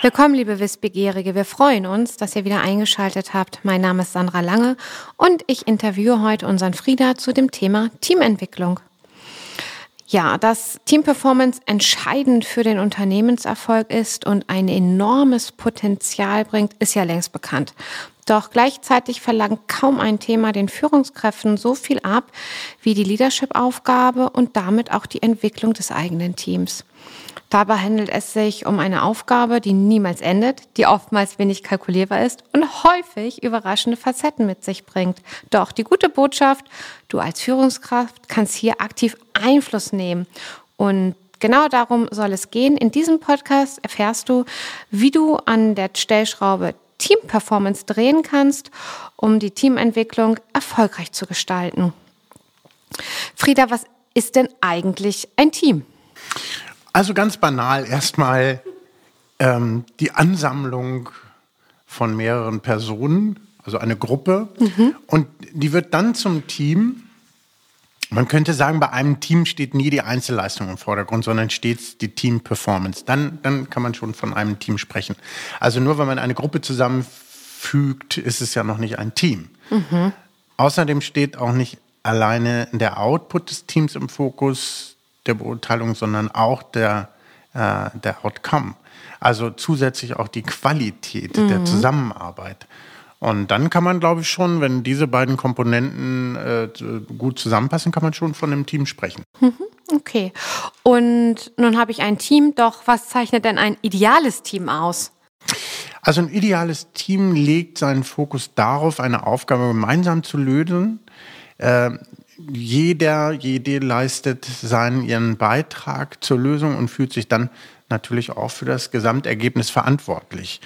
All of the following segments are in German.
Willkommen, liebe Wissbegierige. Wir freuen uns, dass ihr wieder eingeschaltet habt. Mein Name ist Sandra Lange und ich interviewe heute unseren Frieda zu dem Thema Teamentwicklung. Ja, dass Team Performance entscheidend für den Unternehmenserfolg ist und ein enormes Potenzial bringt, ist ja längst bekannt. Doch gleichzeitig verlangt kaum ein Thema den Führungskräften so viel ab wie die Leadership-Aufgabe und damit auch die Entwicklung des eigenen Teams. Dabei handelt es sich um eine Aufgabe, die niemals endet, die oftmals wenig kalkulierbar ist und häufig überraschende Facetten mit sich bringt. Doch die gute Botschaft, du als Führungskraft kannst hier aktiv Einfluss nehmen und Genau darum soll es gehen. In diesem Podcast erfährst du, wie du an der Stellschraube Team Performance drehen kannst, um die Teamentwicklung erfolgreich zu gestalten. Frieda, was ist denn eigentlich ein Team? Also ganz banal erstmal ähm, die Ansammlung von mehreren Personen, also eine Gruppe. Mhm. Und die wird dann zum Team. Man könnte sagen, bei einem Team steht nie die Einzelleistung im Vordergrund, sondern stets die Team-Performance. Dann, dann kann man schon von einem Team sprechen. Also nur wenn man eine Gruppe zusammenfügt, ist es ja noch nicht ein Team. Mhm. Außerdem steht auch nicht alleine der Output des Teams im Fokus, der Beurteilung, sondern auch der, äh, der Outcome. Also zusätzlich auch die Qualität mhm. der Zusammenarbeit. Und dann kann man, glaube ich, schon, wenn diese beiden Komponenten äh, gut zusammenpassen, kann man schon von einem Team sprechen. Mhm, okay. Und nun habe ich ein Team, doch was zeichnet denn ein ideales Team aus? Also ein ideales Team legt seinen Fokus darauf, eine Aufgabe gemeinsam zu lösen. Äh, jeder, jede leistet seinen ihren Beitrag zur Lösung und fühlt sich dann natürlich auch für das Gesamtergebnis verantwortlich.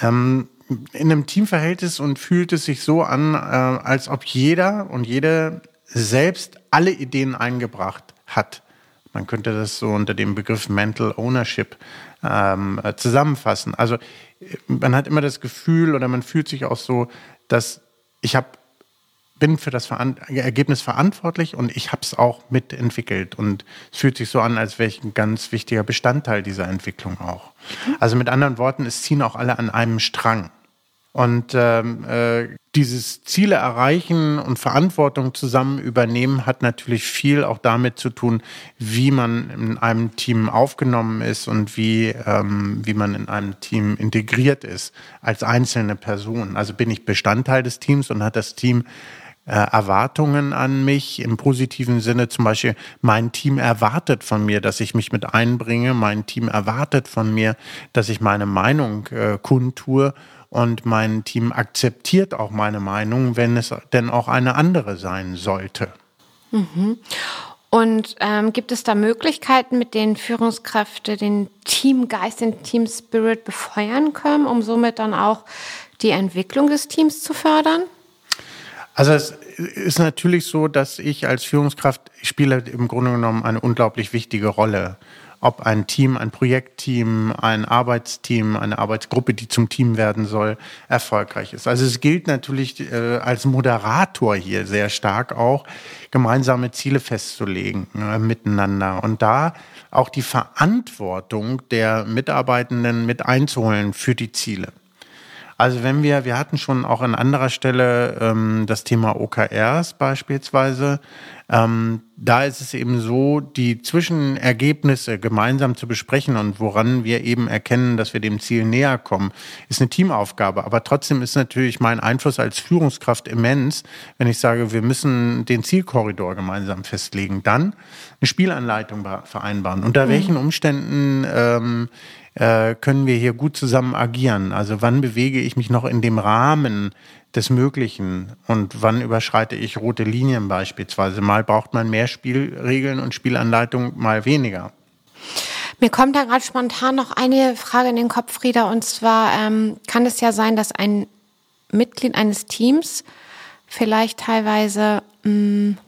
Ähm, in einem Teamverhältnis und fühlt es sich so an, äh, als ob jeder und jede selbst alle Ideen eingebracht hat. Man könnte das so unter dem Begriff Mental Ownership ähm, äh, zusammenfassen. Also man hat immer das Gefühl oder man fühlt sich auch so, dass ich habe bin für das Ergebnis verantwortlich und ich habe es auch mitentwickelt. Und es fühlt sich so an, als wäre ich ein ganz wichtiger Bestandteil dieser Entwicklung auch. Also mit anderen Worten, es ziehen auch alle an einem Strang. Und ähm, äh, dieses Ziele erreichen und Verantwortung zusammen übernehmen hat natürlich viel auch damit zu tun, wie man in einem Team aufgenommen ist und wie, ähm, wie man in einem Team integriert ist als einzelne Person. Also bin ich Bestandteil des Teams und hat das Team äh, Erwartungen an mich im positiven Sinne. Zum Beispiel, mein Team erwartet von mir, dass ich mich mit einbringe. Mein Team erwartet von mir, dass ich meine Meinung äh, kundtue. Und mein Team akzeptiert auch meine Meinung, wenn es denn auch eine andere sein sollte. Mhm. Und ähm, gibt es da Möglichkeiten, mit denen Führungskräfte den Teamgeist, den Team Spirit befeuern können, um somit dann auch die Entwicklung des Teams zu fördern? Also es ist natürlich so, dass ich als Führungskraft spiele im Grunde genommen eine unglaublich wichtige Rolle. Ob ein Team, ein Projektteam, ein Arbeitsteam, eine Arbeitsgruppe, die zum Team werden soll, erfolgreich ist. Also es gilt natürlich äh, als Moderator hier sehr stark auch, gemeinsame Ziele festzulegen äh, miteinander und da auch die Verantwortung der Mitarbeitenden mit einzuholen für die Ziele. Also wenn wir, wir hatten schon auch an anderer Stelle ähm, das Thema OKRs beispielsweise. Ähm, da ist es eben so, die Zwischenergebnisse gemeinsam zu besprechen und woran wir eben erkennen, dass wir dem Ziel näher kommen, ist eine Teamaufgabe. Aber trotzdem ist natürlich mein Einfluss als Führungskraft immens, wenn ich sage, wir müssen den Zielkorridor gemeinsam festlegen, dann eine Spielanleitung vereinbaren. Unter mhm. welchen Umständen ähm, äh, können wir hier gut zusammen agieren? Also wann bewege ich mich noch in dem Rahmen des Möglichen und wann überschreite ich rote Linien beispielsweise? Mal braucht man mehr Spielregeln und Spielanleitung, mal weniger. Mir kommt da gerade spontan noch eine Frage in den Kopf, Frieda, und zwar ähm, kann es ja sein, dass ein Mitglied eines Teams vielleicht teilweise mh, mm,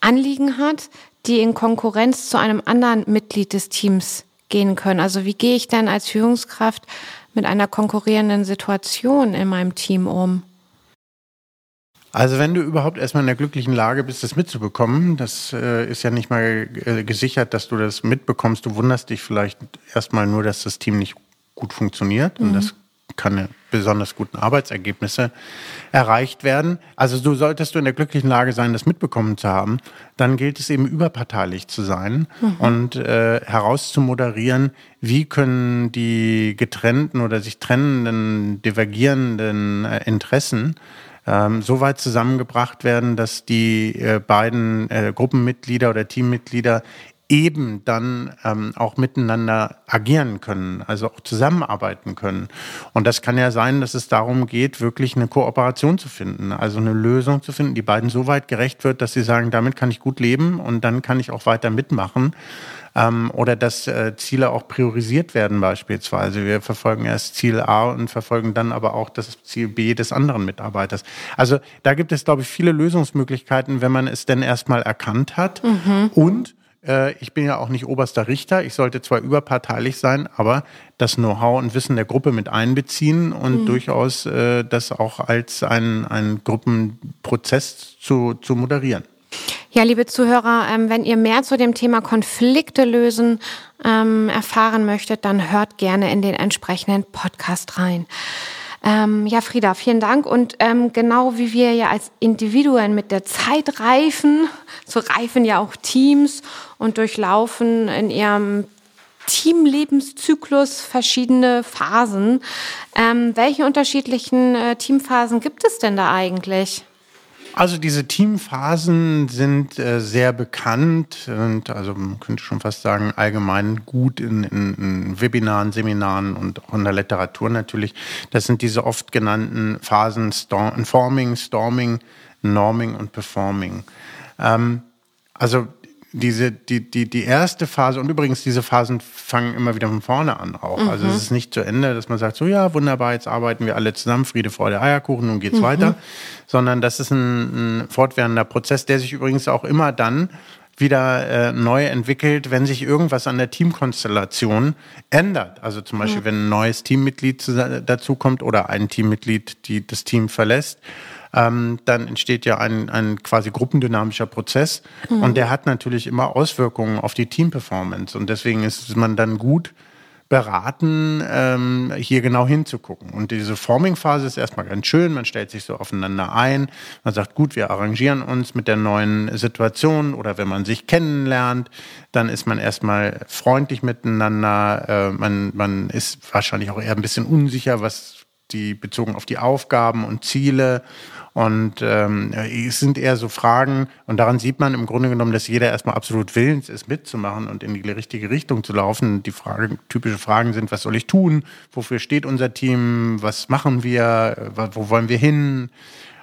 Anliegen hat, die in Konkurrenz zu einem anderen Mitglied des Teams gehen können. Also wie gehe ich denn als Führungskraft mit einer konkurrierenden Situation in meinem Team um? Also wenn du überhaupt erstmal in der glücklichen Lage bist, das mitzubekommen, das äh, ist ja nicht mal äh, gesichert, dass du das mitbekommst. Du wunderst dich vielleicht erstmal nur, dass das Team nicht gut funktioniert. Mhm. Und das keine besonders guten Arbeitsergebnisse erreicht werden. Also du solltest du in der glücklichen Lage sein, das mitbekommen zu haben, dann gilt es eben überparteilich zu sein mhm. und äh, herauszumoderieren, wie können die getrennten oder sich trennenden, divergierenden äh, Interessen ähm, so weit zusammengebracht werden, dass die äh, beiden äh, Gruppenmitglieder oder Teammitglieder eben dann ähm, auch miteinander agieren können, also auch zusammenarbeiten können. Und das kann ja sein, dass es darum geht, wirklich eine Kooperation zu finden, also eine Lösung zu finden, die beiden so weit gerecht wird, dass sie sagen, damit kann ich gut leben und dann kann ich auch weiter mitmachen. Ähm, oder dass äh, Ziele auch priorisiert werden beispielsweise. Wir verfolgen erst Ziel A und verfolgen dann aber auch das Ziel B des anderen Mitarbeiters. Also da gibt es, glaube ich, viele Lösungsmöglichkeiten, wenn man es denn erstmal erkannt hat mhm. und ich bin ja auch nicht oberster Richter. Ich sollte zwar überparteilich sein, aber das Know-how und Wissen der Gruppe mit einbeziehen und mhm. durchaus äh, das auch als einen Gruppenprozess zu, zu moderieren. Ja, liebe Zuhörer, ähm, wenn ihr mehr zu dem Thema Konflikte lösen ähm, erfahren möchtet, dann hört gerne in den entsprechenden Podcast rein. Ähm, ja, Frieda, vielen Dank. Und ähm, genau wie wir ja als Individuen mit der Zeit reifen, so reifen ja auch Teams und durchlaufen in ihrem Teamlebenszyklus verschiedene Phasen. Ähm, welche unterschiedlichen äh, Teamphasen gibt es denn da eigentlich? Also diese Teamphasen sind äh, sehr bekannt und also man könnte schon fast sagen allgemein gut in, in, in, Webinaren, Seminaren und auch in der Literatur natürlich. Das sind diese oft genannten Phasen Storm, Forming, Storming, Norming und Performing. Ähm, also diese, die, die, die erste Phase, und übrigens, diese Phasen fangen immer wieder von vorne an auch. Mhm. Also es ist nicht zu Ende, dass man sagt, so ja, wunderbar, jetzt arbeiten wir alle zusammen, Friede, Freude, Eierkuchen, nun geht's mhm. weiter. Sondern das ist ein, ein fortwährender Prozess, der sich übrigens auch immer dann wieder äh, neu entwickelt, wenn sich irgendwas an der Teamkonstellation ändert. Also zum Beispiel, mhm. wenn ein neues Teammitglied dazukommt oder ein Teammitglied, die das Team verlässt ähm, dann entsteht ja ein, ein quasi gruppendynamischer Prozess mhm. und der hat natürlich immer Auswirkungen auf die Teamperformance und deswegen ist man dann gut beraten, ähm, hier genau hinzugucken. Und diese Forming-Phase ist erstmal ganz schön. Man stellt sich so aufeinander ein. Man sagt, gut, wir arrangieren uns mit der neuen Situation. Oder wenn man sich kennenlernt, dann ist man erstmal freundlich miteinander. Äh, man, man ist wahrscheinlich auch eher ein bisschen unsicher, was die bezogen auf die Aufgaben und Ziele. Und ähm, es sind eher so Fragen, und daran sieht man im Grunde genommen, dass jeder erstmal absolut willens ist, mitzumachen und in die richtige Richtung zu laufen. Die Frage, typische Fragen sind, was soll ich tun? Wofür steht unser Team? Was machen wir? Wo wollen wir hin?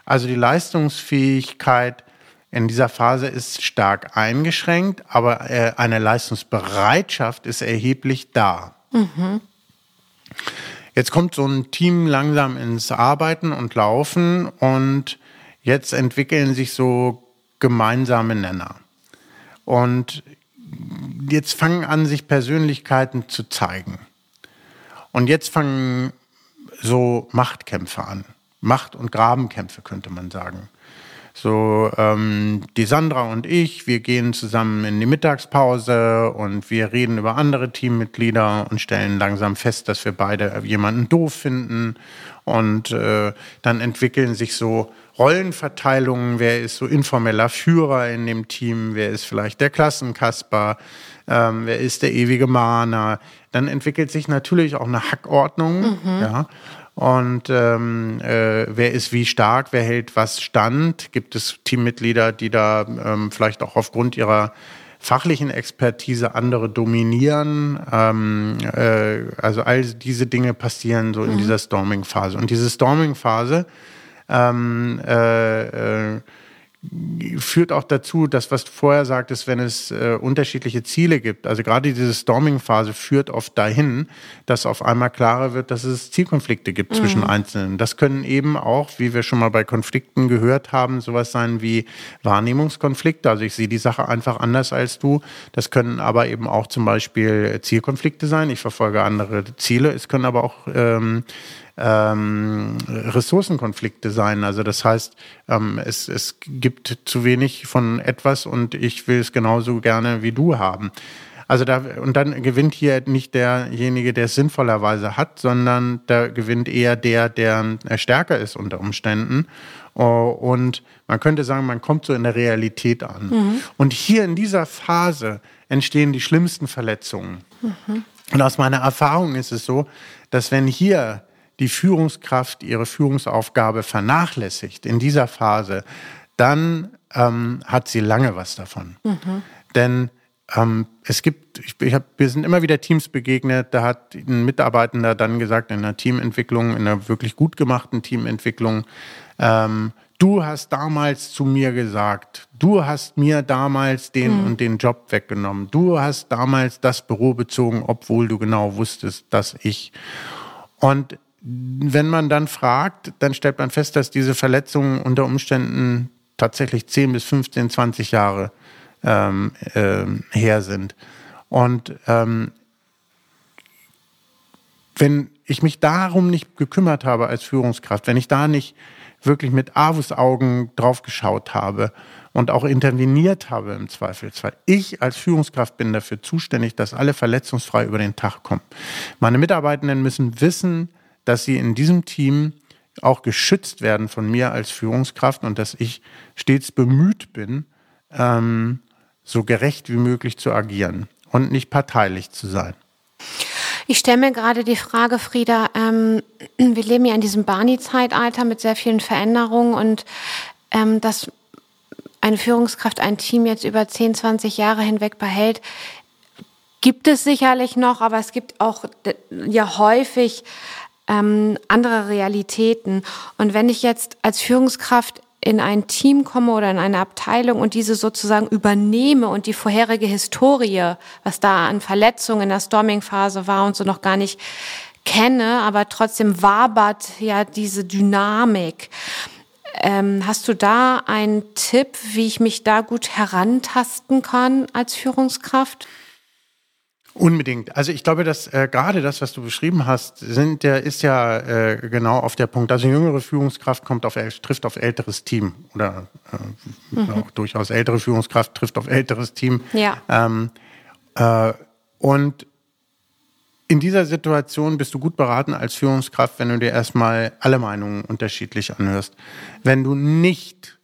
Also die Leistungsfähigkeit in dieser Phase ist stark eingeschränkt, aber äh, eine Leistungsbereitschaft ist erheblich da. Mhm. Jetzt kommt so ein Team langsam ins Arbeiten und Laufen und jetzt entwickeln sich so gemeinsame Nenner. Und jetzt fangen an, sich Persönlichkeiten zu zeigen. Und jetzt fangen so Machtkämpfe an. Macht- und Grabenkämpfe könnte man sagen. So, ähm, die Sandra und ich, wir gehen zusammen in die Mittagspause und wir reden über andere Teammitglieder und stellen langsam fest, dass wir beide jemanden doof finden. Und äh, dann entwickeln sich so Rollenverteilungen. Wer ist so informeller Führer in dem Team? Wer ist vielleicht der Klassenkasper? Ähm, wer ist der ewige Mahner? Dann entwickelt sich natürlich auch eine Hackordnung. Mhm. Ja und ähm, äh, wer ist wie stark, wer hält was stand. Gibt es Teammitglieder, die da ähm, vielleicht auch aufgrund ihrer fachlichen Expertise andere dominieren. Ähm, äh, also all diese Dinge passieren so in mhm. dieser Storming-Phase. Und diese Storming-Phase ähm, äh, äh, führt auch dazu, dass was du vorher sagtest, wenn es äh, unterschiedliche Ziele gibt, also gerade diese Storming-Phase führt oft dahin, dass auf einmal klarer wird, dass es Zielkonflikte gibt mhm. zwischen Einzelnen. Das können eben auch, wie wir schon mal bei Konflikten gehört haben, sowas sein wie Wahrnehmungskonflikte. Also ich sehe die Sache einfach anders als du. Das können aber eben auch zum Beispiel Zielkonflikte sein. Ich verfolge andere Ziele. Es können aber auch ähm, ähm, Ressourcenkonflikte sein. Also das heißt, ähm, es, es gibt zu wenig von etwas und ich will es genauso gerne wie du haben. Also da, und dann gewinnt hier nicht derjenige, der es sinnvollerweise hat, sondern da gewinnt eher der, der stärker ist unter Umständen. Oh, und man könnte sagen, man kommt so in der Realität an. Mhm. Und hier in dieser Phase entstehen die schlimmsten Verletzungen. Mhm. Und aus meiner Erfahrung ist es so, dass wenn hier die Führungskraft ihre Führungsaufgabe vernachlässigt in dieser Phase, dann ähm, hat sie lange was davon. Mhm. Denn ähm, es gibt, ich, ich hab, wir sind immer wieder Teams begegnet, da hat ein Mitarbeitender dann gesagt, in einer Teamentwicklung, in einer wirklich gut gemachten Teamentwicklung, ähm, du hast damals zu mir gesagt, du hast mir damals den mhm. und den Job weggenommen, du hast damals das Büro bezogen, obwohl du genau wusstest, dass ich. Und wenn man dann fragt, dann stellt man fest, dass diese Verletzungen unter Umständen tatsächlich 10 bis 15, 20 Jahre ähm, äh, her sind. Und ähm, wenn ich mich darum nicht gekümmert habe als Führungskraft, wenn ich da nicht wirklich mit Avus-Augen drauf geschaut habe und auch interveniert habe im Zweifelsfall. Ich als Führungskraft bin dafür zuständig, dass alle verletzungsfrei über den Tag kommen. Meine Mitarbeitenden müssen wissen, dass sie in diesem Team auch geschützt werden von mir als Führungskraft und dass ich stets bemüht bin, ähm, so gerecht wie möglich zu agieren und nicht parteilich zu sein. Ich stelle mir gerade die Frage, Frieda, ähm, wir leben ja in diesem Barney-Zeitalter mit sehr vielen Veränderungen und ähm, dass eine Führungskraft ein Team jetzt über 10, 20 Jahre hinweg behält, gibt es sicherlich noch, aber es gibt auch ja häufig ähm, andere Realitäten. Und wenn ich jetzt als Führungskraft in ein Team komme oder in eine Abteilung und diese sozusagen übernehme und die vorherige Historie, was da an Verletzungen in der Storming-Phase war und so noch gar nicht kenne, aber trotzdem wabert ja diese Dynamik. Ähm, hast du da einen Tipp, wie ich mich da gut herantasten kann als Führungskraft? Unbedingt. Also ich glaube, dass äh, gerade das, was du beschrieben hast, sind, der ist ja äh, genau auf der Punkt. Also jüngere Führungskraft kommt auf trifft auf älteres Team oder äh, mhm. auch durchaus ältere Führungskraft trifft auf älteres Team. Ja. Ähm, äh, und in dieser Situation bist du gut beraten als Führungskraft, wenn du dir erstmal alle Meinungen unterschiedlich anhörst. Wenn du nicht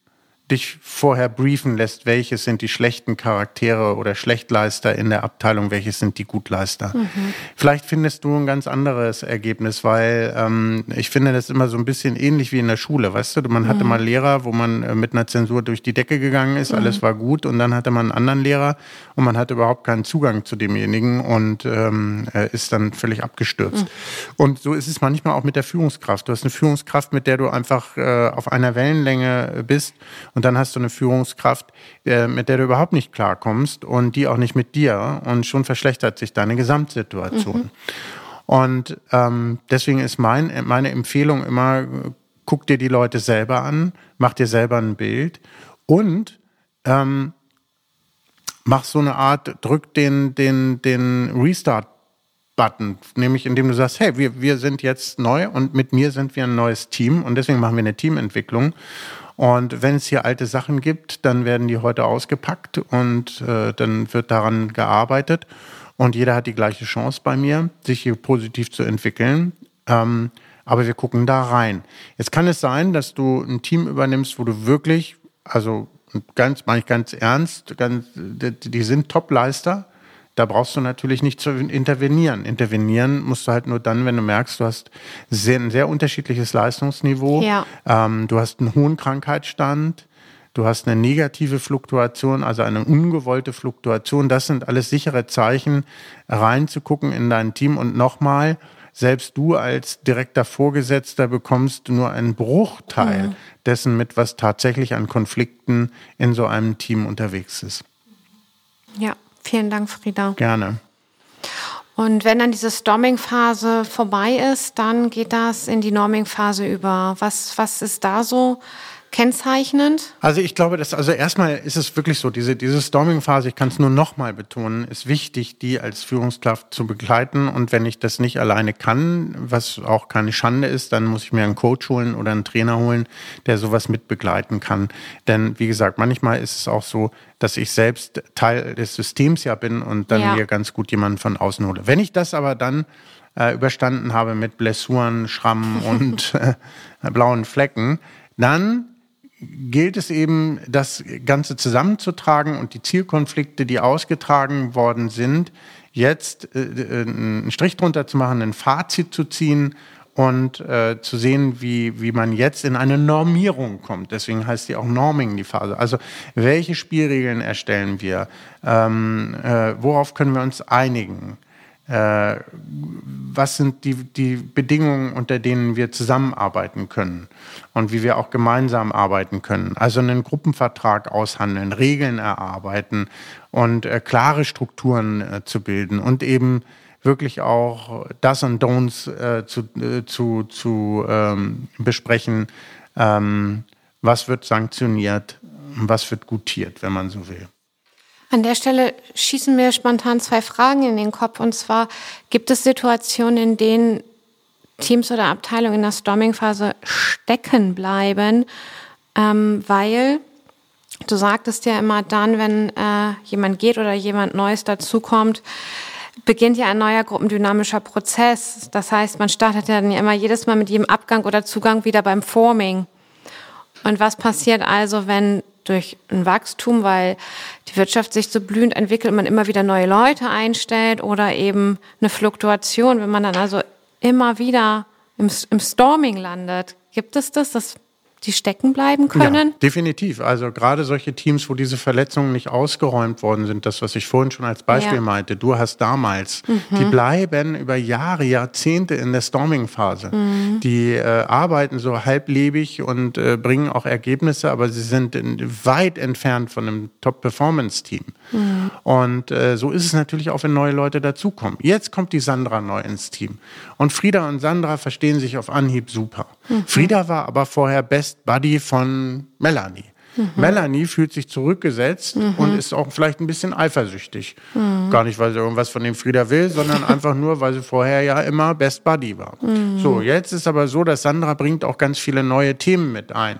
dich vorher briefen lässt, welches sind die schlechten Charaktere oder Schlechtleister in der Abteilung, welches sind die Gutleister. Mhm. Vielleicht findest du ein ganz anderes Ergebnis, weil ähm, ich finde das immer so ein bisschen ähnlich wie in der Schule, weißt du, man hatte mhm. mal Lehrer, wo man äh, mit einer Zensur durch die Decke gegangen ist, mhm. alles war gut und dann hatte man einen anderen Lehrer und man hatte überhaupt keinen Zugang zu demjenigen und ähm, ist dann völlig abgestürzt. Mhm. Und so ist es manchmal auch mit der Führungskraft. Du hast eine Führungskraft, mit der du einfach äh, auf einer Wellenlänge bist und und dann hast du eine Führungskraft, äh, mit der du überhaupt nicht klarkommst und die auch nicht mit dir. Und schon verschlechtert sich deine Gesamtsituation. Mhm. Und ähm, deswegen ist mein, meine Empfehlung immer, guck dir die Leute selber an, mach dir selber ein Bild und ähm, mach so eine Art, drück den, den, den Restart-Button, nämlich indem du sagst, hey, wir, wir sind jetzt neu und mit mir sind wir ein neues Team und deswegen machen wir eine Teamentwicklung. Und wenn es hier alte Sachen gibt, dann werden die heute ausgepackt und äh, dann wird daran gearbeitet. Und jeder hat die gleiche Chance bei mir, sich hier positiv zu entwickeln. Ähm, aber wir gucken da rein. Jetzt kann es sein, dass du ein Team übernimmst, wo du wirklich, also ganz, meine ich ganz ernst, ganz, die sind Topleister, da brauchst du natürlich nicht zu intervenieren. Intervenieren musst du halt nur dann, wenn du merkst, du hast sehr, ein sehr unterschiedliches Leistungsniveau, ja. ähm, du hast einen hohen Krankheitsstand, du hast eine negative Fluktuation, also eine ungewollte Fluktuation. Das sind alles sichere Zeichen, reinzugucken in dein Team. Und nochmal, selbst du als direkter Vorgesetzter bekommst nur einen Bruchteil mhm. dessen mit, was tatsächlich an Konflikten in so einem Team unterwegs ist. Ja. Vielen Dank, Frieda. Gerne. Und wenn dann diese Storming-Phase vorbei ist, dann geht das in die Norming-Phase über. Was, was ist da so kennzeichnend? Also ich glaube, dass also erstmal ist es wirklich so, diese, diese Storming-Phase, ich kann es nur nochmal betonen, ist wichtig, die als Führungskraft zu begleiten. Und wenn ich das nicht alleine kann, was auch keine Schande ist, dann muss ich mir einen Coach holen oder einen Trainer holen, der sowas mitbegleiten kann. Denn wie gesagt, manchmal ist es auch so, dass ich selbst Teil des Systems ja bin und dann ja. mir ganz gut jemanden von außen hole. Wenn ich das aber dann äh, überstanden habe mit Blessuren, Schrammen und äh, blauen Flecken, dann gilt es eben, das Ganze zusammenzutragen und die Zielkonflikte, die ausgetragen worden sind, jetzt äh, äh, einen Strich drunter zu machen, ein Fazit zu ziehen und äh, zu sehen, wie, wie man jetzt in eine Normierung kommt. Deswegen heißt die auch Norming, die Phase. Also welche Spielregeln erstellen wir? Ähm, äh, worauf können wir uns einigen? Äh, was sind die, die Bedingungen, unter denen wir zusammenarbeiten können und wie wir auch gemeinsam arbeiten können. Also einen Gruppenvertrag aushandeln, Regeln erarbeiten und äh, klare Strukturen äh, zu bilden und eben wirklich auch das und Don'ts äh, zu, äh, zu, zu ähm, besprechen. Ähm, was wird sanktioniert, was wird gutiert, wenn man so will. An der Stelle schießen mir spontan zwei Fragen in den Kopf. Und zwar, gibt es Situationen, in denen Teams oder Abteilungen in der Storming-Phase stecken bleiben, ähm, weil du sagtest ja immer dann, wenn äh, jemand geht oder jemand Neues dazukommt, beginnt ja ein neuer gruppendynamischer Prozess. Das heißt, man startet ja dann ja immer jedes Mal mit jedem Abgang oder Zugang wieder beim Forming. Und was passiert also, wenn durch ein Wachstum, weil die Wirtschaft sich so blühend entwickelt, man immer wieder neue Leute einstellt oder eben eine Fluktuation, wenn man dann also immer wieder im, im Storming landet. Gibt es das, dass die stecken bleiben können? Ja, definitiv. Also gerade solche Teams, wo diese Verletzungen nicht ausgeräumt worden sind, das, was ich vorhin schon als Beispiel ja. meinte, du hast damals, mhm. die bleiben über Jahre, Jahrzehnte in der Storming-Phase. Mhm. Die äh, arbeiten so halblebig und äh, bringen auch Ergebnisse, aber sie sind in, weit entfernt von einem Top-Performance-Team. Mhm. Und äh, so ist es natürlich auch, wenn neue Leute dazukommen. Jetzt kommt die Sandra neu ins Team. Und Frieda und Sandra verstehen sich auf Anhieb super. Mhm. Frieda war aber vorher Best Buddy von Melanie. Mhm. Melanie fühlt sich zurückgesetzt mhm. und ist auch vielleicht ein bisschen eifersüchtig. Mhm. Gar nicht, weil sie irgendwas von dem Frieda will, sondern einfach nur, weil sie vorher ja immer Best Buddy war. Mhm. So, jetzt ist aber so, dass Sandra bringt auch ganz viele neue Themen mit ein.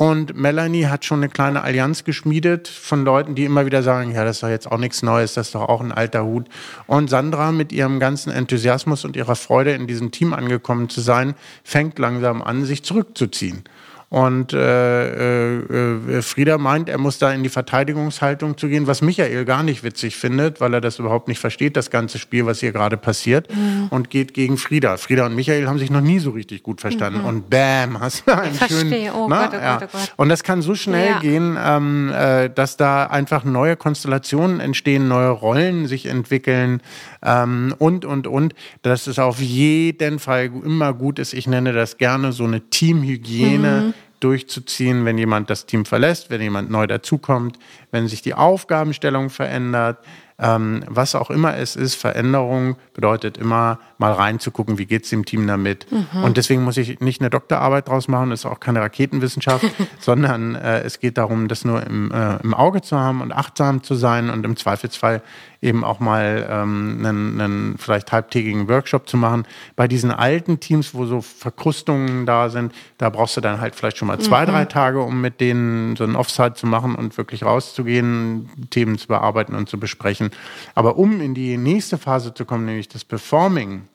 Und Melanie hat schon eine kleine Allianz geschmiedet von Leuten, die immer wieder sagen, ja, das ist doch jetzt auch nichts Neues, das ist doch auch ein alter Hut. Und Sandra mit ihrem ganzen Enthusiasmus und ihrer Freude in diesem Team angekommen zu sein, fängt langsam an, sich zurückzuziehen. Und äh, äh, äh, Frieda meint, er muss da in die Verteidigungshaltung zu gehen, was Michael gar nicht witzig findet, weil er das überhaupt nicht versteht, das ganze Spiel, was hier gerade passiert, mhm. und geht gegen Frieda. Frieda und Michael haben sich noch nie so richtig gut verstanden. Mhm. Und bam, hast du einen ich schönen. Verstehe. Oh na, Gott, oh ja. Gott, oh Gott. Und das kann so schnell ja. gehen, ähm, äh, dass da einfach neue Konstellationen entstehen, neue Rollen sich entwickeln ähm, und, und, und. Dass es auf jeden Fall immer gut ist. Ich nenne das gerne so eine Teamhygiene. Mhm durchzuziehen, wenn jemand das Team verlässt, wenn jemand neu dazukommt, wenn sich die Aufgabenstellung verändert, ähm, was auch immer es ist, Veränderung bedeutet immer mal reinzugucken, wie geht es dem Team damit. Mhm. Und deswegen muss ich nicht eine Doktorarbeit draus machen, das ist auch keine Raketenwissenschaft, sondern äh, es geht darum, das nur im, äh, im Auge zu haben und achtsam zu sein und im Zweifelsfall eben auch mal ähm, einen, einen vielleicht halbtägigen Workshop zu machen. Bei diesen alten Teams, wo so Verkrustungen da sind, da brauchst du dann halt vielleicht schon mal zwei, mhm. drei Tage, um mit denen so ein Offside zu machen und wirklich rauszugehen, Themen zu bearbeiten und zu besprechen. Aber um in die nächste Phase zu kommen, nämlich das Performing,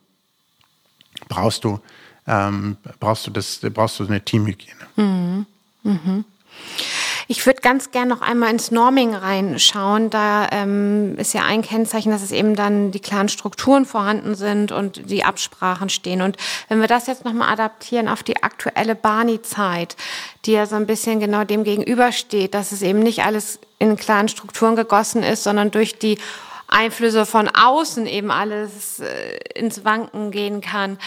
brauchst du, ähm, brauchst du, das, brauchst du eine Teamhygiene. Mhm. Mhm. Ich würde ganz gern noch einmal ins Norming reinschauen. Da ähm, ist ja ein Kennzeichen, dass es eben dann die klaren Strukturen vorhanden sind und die Absprachen stehen. Und wenn wir das jetzt nochmal adaptieren auf die aktuelle Barney-Zeit, die ja so ein bisschen genau dem gegenübersteht, dass es eben nicht alles in klaren Strukturen gegossen ist, sondern durch die Einflüsse von außen eben alles äh, ins Wanken gehen kann.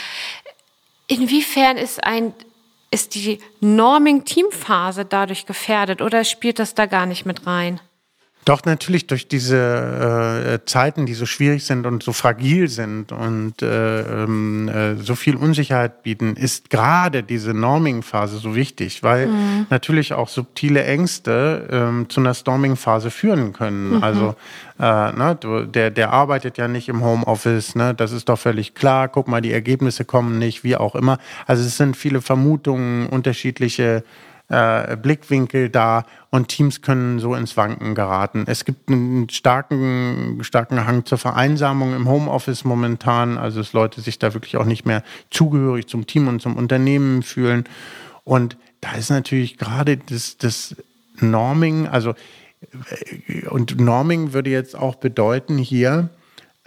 Inwiefern ist ein ist die Norming-Teamphase dadurch gefährdet oder spielt das da gar nicht mit rein? Doch natürlich durch diese äh, Zeiten, die so schwierig sind und so fragil sind und äh, ähm, äh, so viel Unsicherheit bieten, ist gerade diese Norming-Phase so wichtig, weil mhm. natürlich auch subtile Ängste ähm, zu einer Storming-Phase führen können. Mhm. Also äh, ne, du, der, der arbeitet ja nicht im Homeoffice, ne, das ist doch völlig klar. Guck mal, die Ergebnisse kommen nicht, wie auch immer. Also es sind viele Vermutungen, unterschiedliche äh, Blickwinkel da und Teams können so ins Wanken geraten. Es gibt einen starken, starken Hang zur Vereinsamung im Homeoffice momentan, also dass Leute sich da wirklich auch nicht mehr zugehörig zum Team und zum Unternehmen fühlen. Und da ist natürlich gerade das, das Norming, also äh, und Norming würde jetzt auch bedeuten hier,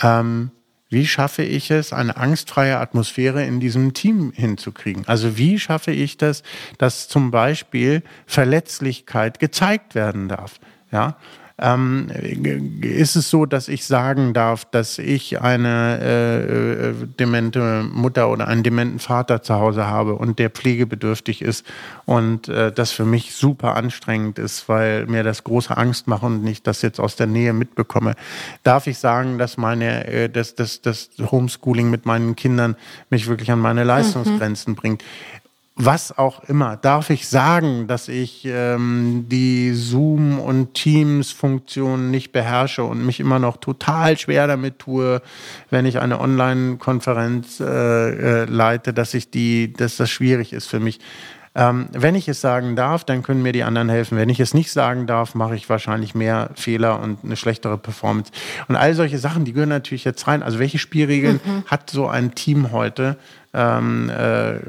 ähm, wie schaffe ich es, eine angstfreie Atmosphäre in diesem Team hinzukriegen? Also wie schaffe ich das, dass zum Beispiel Verletzlichkeit gezeigt werden darf? Ja, ähm, ist es so, dass ich sagen darf, dass ich eine äh, äh, demente Mutter oder einen dementen Vater zu Hause habe und der pflegebedürftig ist und äh, das für mich super anstrengend ist, weil mir das große Angst macht und ich das jetzt aus der Nähe mitbekomme? Darf ich sagen, dass meine, äh, dass, dass Homeschooling mit meinen Kindern mich wirklich an meine Leistungsgrenzen mhm. bringt? Was auch immer. Darf ich sagen, dass ich ähm, die Zoom- und Teams-Funktionen nicht beherrsche und mich immer noch total schwer damit tue, wenn ich eine Online-Konferenz äh, äh, leite, dass ich die, dass das schwierig ist für mich. Ähm, wenn ich es sagen darf, dann können mir die anderen helfen. Wenn ich es nicht sagen darf, mache ich wahrscheinlich mehr Fehler und eine schlechtere Performance. Und all solche Sachen, die gehören natürlich jetzt rein. Also welche Spielregeln mhm. hat so ein Team heute, ähm, äh,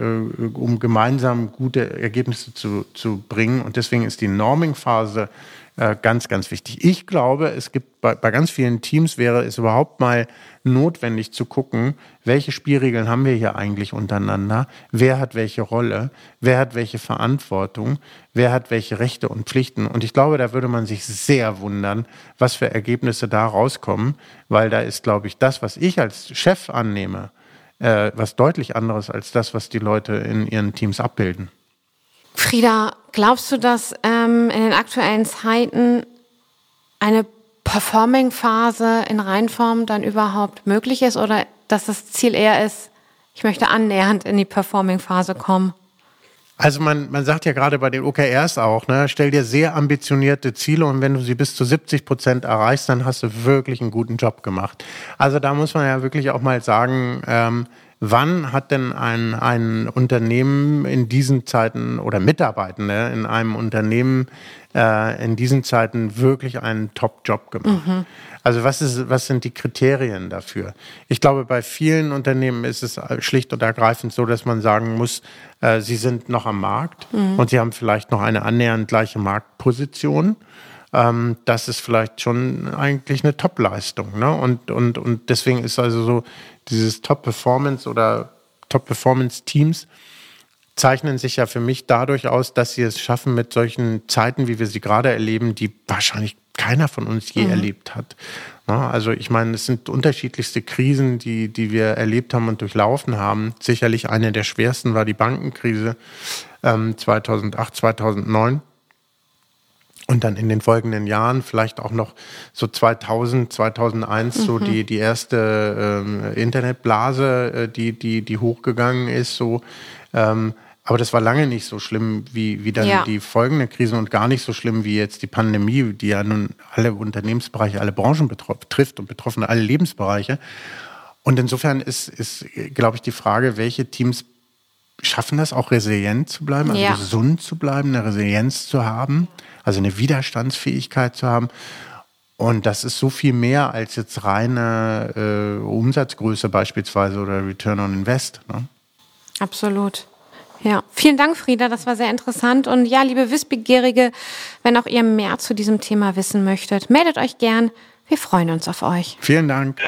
um gemeinsam gute Ergebnisse zu, zu bringen? Und deswegen ist die Norming-Phase äh, ganz, ganz wichtig. Ich glaube, es gibt bei, bei ganz vielen Teams wäre es überhaupt mal notwendig zu gucken, welche Spielregeln haben wir hier eigentlich untereinander, wer hat welche Rolle, wer hat welche Verantwortung, wer hat welche Rechte und Pflichten. Und ich glaube, da würde man sich sehr wundern, was für Ergebnisse da rauskommen, weil da ist, glaube ich, das, was ich als Chef annehme, äh, was deutlich anderes als das, was die Leute in ihren Teams abbilden. Frieda, glaubst du, dass ähm, in den aktuellen Zeiten eine Performing-Phase in Reinform dann überhaupt möglich ist oder dass das Ziel eher ist, ich möchte annähernd in die Performing-Phase kommen? Also man, man sagt ja gerade bei den OKRs auch, ne, stell dir sehr ambitionierte Ziele und wenn du sie bis zu 70 Prozent erreichst, dann hast du wirklich einen guten Job gemacht. Also da muss man ja wirklich auch mal sagen, ähm, Wann hat denn ein, ein Unternehmen in diesen Zeiten oder Mitarbeitende in einem Unternehmen äh, in diesen Zeiten wirklich einen Top-Job gemacht? Mhm. Also was, ist, was sind die Kriterien dafür? Ich glaube, bei vielen Unternehmen ist es schlicht und ergreifend so, dass man sagen muss, äh, sie sind noch am Markt mhm. und sie haben vielleicht noch eine annähernd gleiche Marktposition ähm, das ist vielleicht schon eigentlich eine Top-Leistung. Ne? Und, und, und deswegen ist also so dieses Top-Performance oder Top-Performance-Teams zeichnen sich ja für mich dadurch aus, dass sie es schaffen, mit solchen Zeiten, wie wir sie gerade erleben, die wahrscheinlich keiner von uns je mhm. erlebt hat. Also ich meine, es sind unterschiedlichste Krisen, die, die wir erlebt haben und durchlaufen haben. Sicherlich eine der schwersten war die Bankenkrise ähm, 2008, 2009 und dann in den folgenden Jahren vielleicht auch noch so 2000, 2001 mhm. so die, die erste ähm, Internetblase, äh, die, die, die hochgegangen ist, so. Ähm, aber das war lange nicht so schlimm wie, wie dann ja. die folgende Krise und gar nicht so schlimm wie jetzt die Pandemie, die ja nun alle Unternehmensbereiche, alle Branchen betrifft und betroffen alle Lebensbereiche. Und insofern ist, ist glaube ich, die Frage, welche Teams schaffen das auch resilient zu bleiben, also ja. gesund zu bleiben, eine Resilienz zu haben also eine Widerstandsfähigkeit zu haben. Und das ist so viel mehr als jetzt reine äh, Umsatzgröße beispielsweise oder Return on Invest. Ne? Absolut. Ja, vielen Dank, Frieda. Das war sehr interessant. Und ja, liebe Wissbegierige, wenn auch ihr mehr zu diesem Thema wissen möchtet, meldet euch gern. Wir freuen uns auf euch. Vielen Dank.